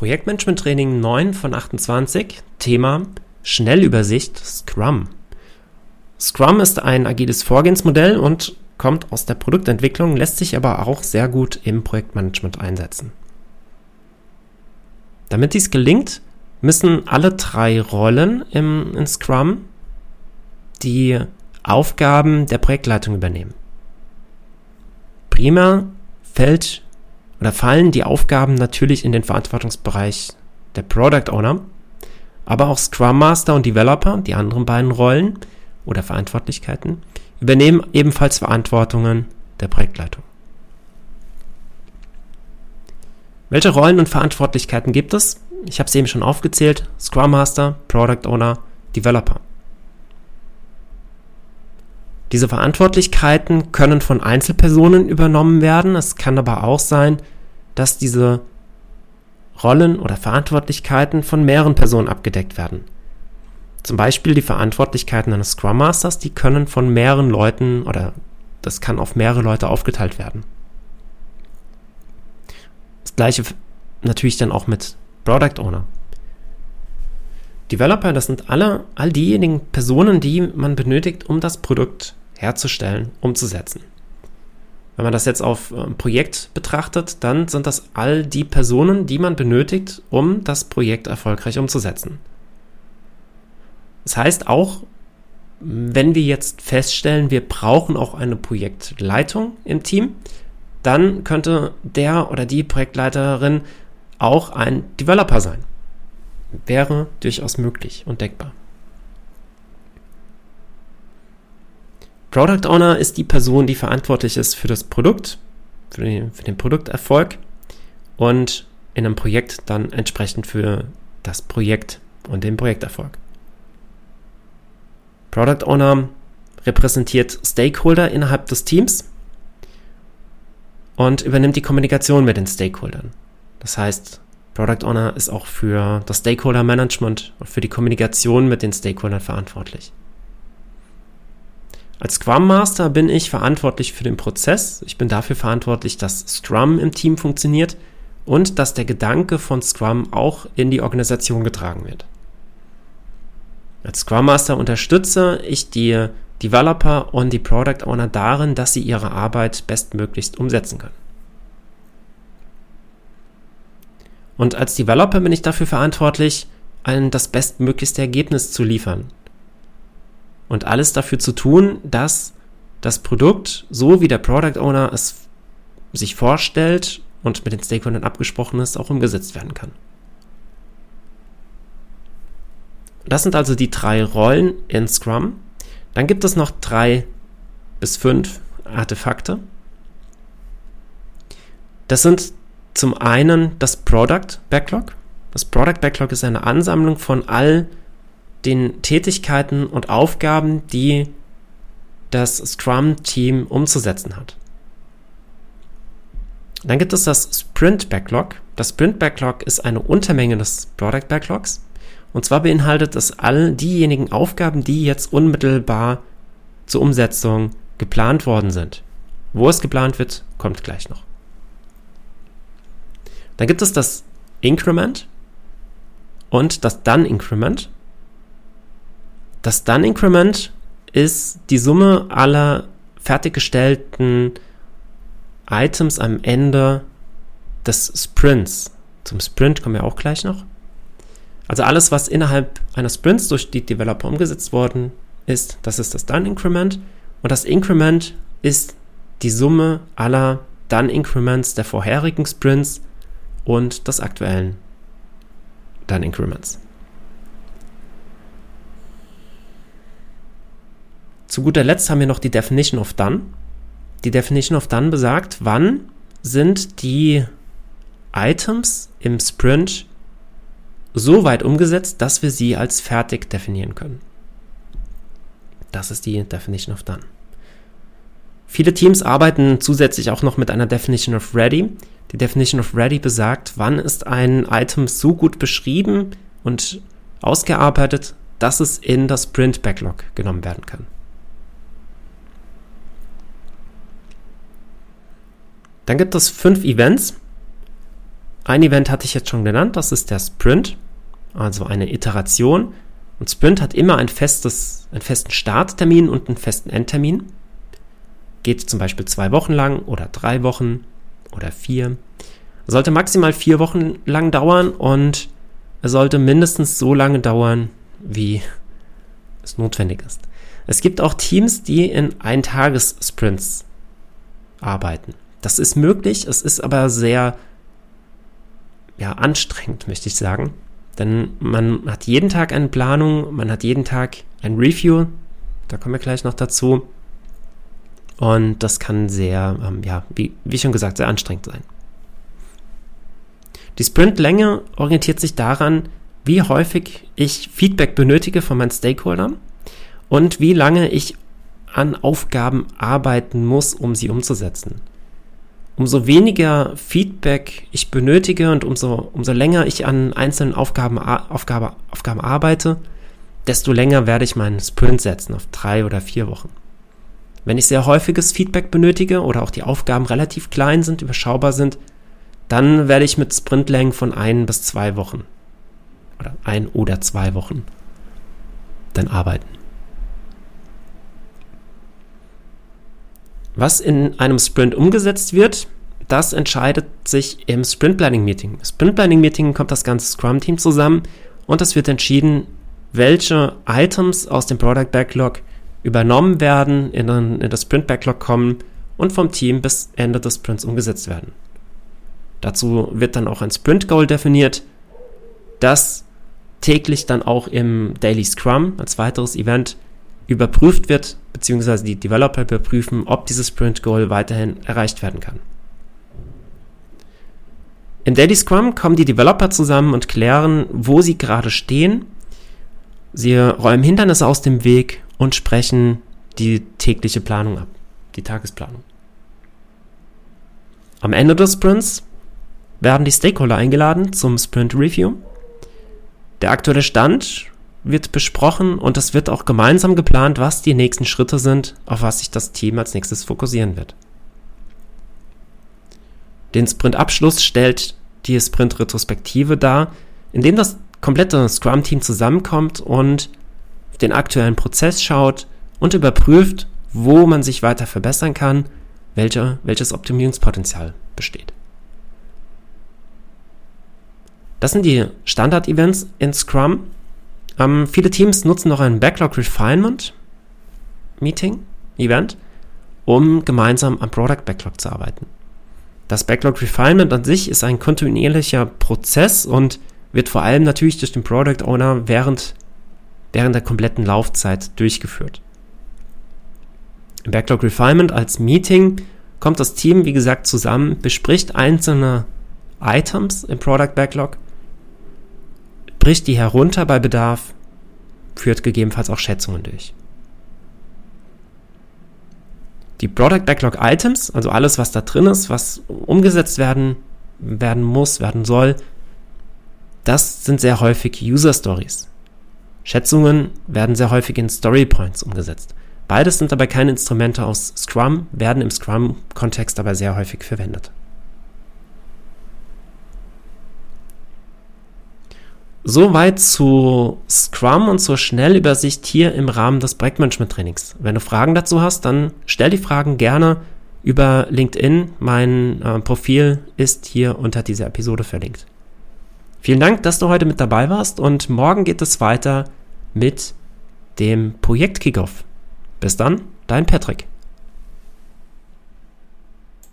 Projektmanagement Training 9 von 28, Thema Schnellübersicht Scrum. Scrum ist ein agiles Vorgehensmodell und kommt aus der Produktentwicklung, lässt sich aber auch sehr gut im Projektmanagement einsetzen. Damit dies gelingt, müssen alle drei Rollen im, in Scrum die Aufgaben der Projektleitung übernehmen. Prima fällt oder fallen die Aufgaben natürlich in den Verantwortungsbereich der Product Owner, aber auch Scrum Master und Developer, die anderen beiden Rollen oder Verantwortlichkeiten, übernehmen ebenfalls Verantwortungen der Projektleitung. Welche Rollen und Verantwortlichkeiten gibt es? Ich habe es eben schon aufgezählt. Scrum Master, Product Owner, Developer. Diese Verantwortlichkeiten können von Einzelpersonen übernommen werden. Es kann aber auch sein, dass diese Rollen oder Verantwortlichkeiten von mehreren Personen abgedeckt werden. Zum Beispiel die Verantwortlichkeiten eines Scrum Masters, die können von mehreren Leuten oder das kann auf mehrere Leute aufgeteilt werden. Das gleiche natürlich dann auch mit Product Owner. Developer, das sind alle, all diejenigen Personen, die man benötigt, um das Produkt herzustellen, umzusetzen. Wenn man das jetzt auf ein Projekt betrachtet, dann sind das all die Personen, die man benötigt, um das Projekt erfolgreich umzusetzen. Das heißt auch, wenn wir jetzt feststellen, wir brauchen auch eine Projektleitung im Team, dann könnte der oder die Projektleiterin auch ein Developer sein. Wäre durchaus möglich und denkbar. Product Owner ist die Person, die verantwortlich ist für das Produkt, für den, für den Produkterfolg und in einem Projekt dann entsprechend für das Projekt und den Projekterfolg. Product Owner repräsentiert Stakeholder innerhalb des Teams und übernimmt die Kommunikation mit den Stakeholdern. Das heißt, Product Owner ist auch für das Stakeholder Management und für die Kommunikation mit den Stakeholdern verantwortlich. Als Scrum Master bin ich verantwortlich für den Prozess. Ich bin dafür verantwortlich, dass Scrum im Team funktioniert und dass der Gedanke von Scrum auch in die Organisation getragen wird. Als Scrum Master unterstütze ich die Developer und die Product Owner darin, dass sie ihre Arbeit bestmöglichst umsetzen können. Und als Developer bin ich dafür verantwortlich, ein das bestmöglichste Ergebnis zu liefern. Und alles dafür zu tun, dass das Produkt, so wie der Product Owner es sich vorstellt und mit den Stakeholdern abgesprochen ist, auch umgesetzt werden kann. Das sind also die drei Rollen in Scrum. Dann gibt es noch drei bis fünf Artefakte. Das sind zum einen das Product Backlog. Das Product Backlog ist eine Ansammlung von all den Tätigkeiten und Aufgaben, die das Scrum-Team umzusetzen hat. Dann gibt es das Sprint Backlog. Das Sprint Backlog ist eine Untermenge des Product Backlogs. Und zwar beinhaltet es all diejenigen Aufgaben, die jetzt unmittelbar zur Umsetzung geplant worden sind. Wo es geplant wird, kommt gleich noch. Dann gibt es das Increment und das Done Increment. Das Done Increment ist die Summe aller fertiggestellten Items am Ende des Sprints. Zum Sprint kommen wir auch gleich noch. Also alles, was innerhalb eines Sprints durch die Developer umgesetzt worden ist, das ist das Done Increment. Und das Increment ist die Summe aller Done Increments der vorherigen Sprints und des aktuellen Done Increments. Zu guter Letzt haben wir noch die Definition of Done. Die Definition of Done besagt, wann sind die Items im Sprint so weit umgesetzt, dass wir sie als fertig definieren können. Das ist die Definition of Done. Viele Teams arbeiten zusätzlich auch noch mit einer Definition of Ready. Die Definition of Ready besagt, wann ist ein Item so gut beschrieben und ausgearbeitet, dass es in das Sprint Backlog genommen werden kann. Dann gibt es fünf Events. ein Event hatte ich jetzt schon genannt, das ist der Sprint, also eine Iteration. Und Sprint hat immer ein festes, einen festen Starttermin und einen festen Endtermin. Geht zum Beispiel zwei Wochen lang oder drei Wochen oder vier. Sollte maximal vier Wochen lang dauern und es sollte mindestens so lange dauern, wie es notwendig ist. Es gibt auch Teams, die in Eintages-Sprints arbeiten. Das ist möglich, es ist aber sehr ja, anstrengend, möchte ich sagen. Denn man hat jeden Tag eine Planung, man hat jeden Tag ein Review, da kommen wir gleich noch dazu. Und das kann sehr, ähm, ja, wie, wie schon gesagt, sehr anstrengend sein. Die Sprintlänge orientiert sich daran, wie häufig ich Feedback benötige von meinen Stakeholdern und wie lange ich an Aufgaben arbeiten muss, um sie umzusetzen umso weniger Feedback ich benötige und umso, umso länger ich an einzelnen Aufgaben, Aufgabe, Aufgaben arbeite, desto länger werde ich meinen Sprint setzen, auf drei oder vier Wochen. Wenn ich sehr häufiges Feedback benötige oder auch die Aufgaben relativ klein sind, überschaubar sind, dann werde ich mit Sprintlängen von ein bis zwei Wochen oder ein oder zwei Wochen dann arbeiten. Was in einem Sprint umgesetzt wird, das entscheidet sich im Sprint Planning Meeting. Im Sprint Planning Meeting kommt das ganze Scrum Team zusammen und es wird entschieden, welche Items aus dem Product Backlog übernommen werden, in, den, in das Sprint Backlog kommen und vom Team bis Ende des Sprints umgesetzt werden. Dazu wird dann auch ein Sprint Goal definiert, das täglich dann auch im Daily Scrum als weiteres Event überprüft wird, beziehungsweise die Developer überprüfen, ob dieses Sprint Goal weiterhin erreicht werden kann. Im Daily Scrum kommen die Developer zusammen und klären, wo sie gerade stehen. Sie räumen Hindernisse aus dem Weg und sprechen die tägliche Planung ab, die Tagesplanung. Am Ende des Sprints werden die Stakeholder eingeladen zum Sprint Review. Der aktuelle Stand wird besprochen und es wird auch gemeinsam geplant, was die nächsten Schritte sind, auf was sich das Team als nächstes fokussieren wird. Den Sprint-Abschluss stellt die Sprint-Retrospektive dar, indem das komplette Scrum-Team zusammenkommt und den aktuellen Prozess schaut und überprüft, wo man sich weiter verbessern kann, welche, welches Optimierungspotenzial besteht. Das sind die Standard-Events in Scrum ähm, viele Teams nutzen noch ein Backlog Refinement Meeting, Event, um gemeinsam am Product Backlog zu arbeiten. Das Backlog Refinement an sich ist ein kontinuierlicher Prozess und wird vor allem natürlich durch den Product Owner während, während der kompletten Laufzeit durchgeführt. Im Backlog Refinement als Meeting kommt das Team, wie gesagt, zusammen, bespricht einzelne Items im Product Backlog bricht die herunter bei Bedarf, führt gegebenenfalls auch Schätzungen durch. Die Product Backlog Items, also alles, was da drin ist, was umgesetzt werden, werden muss, werden soll, das sind sehr häufig User Stories. Schätzungen werden sehr häufig in Story Points umgesetzt. Beides sind dabei keine Instrumente aus Scrum, werden im Scrum-Kontext aber sehr häufig verwendet. Soweit zu Scrum und zur Schnellübersicht hier im Rahmen des Projektmanagement-Trainings. Wenn du Fragen dazu hast, dann stell die Fragen gerne über LinkedIn. Mein äh, Profil ist hier unter dieser Episode verlinkt. Vielen Dank, dass du heute mit dabei warst und morgen geht es weiter mit dem Projekt Kickoff. Bis dann, dein Patrick.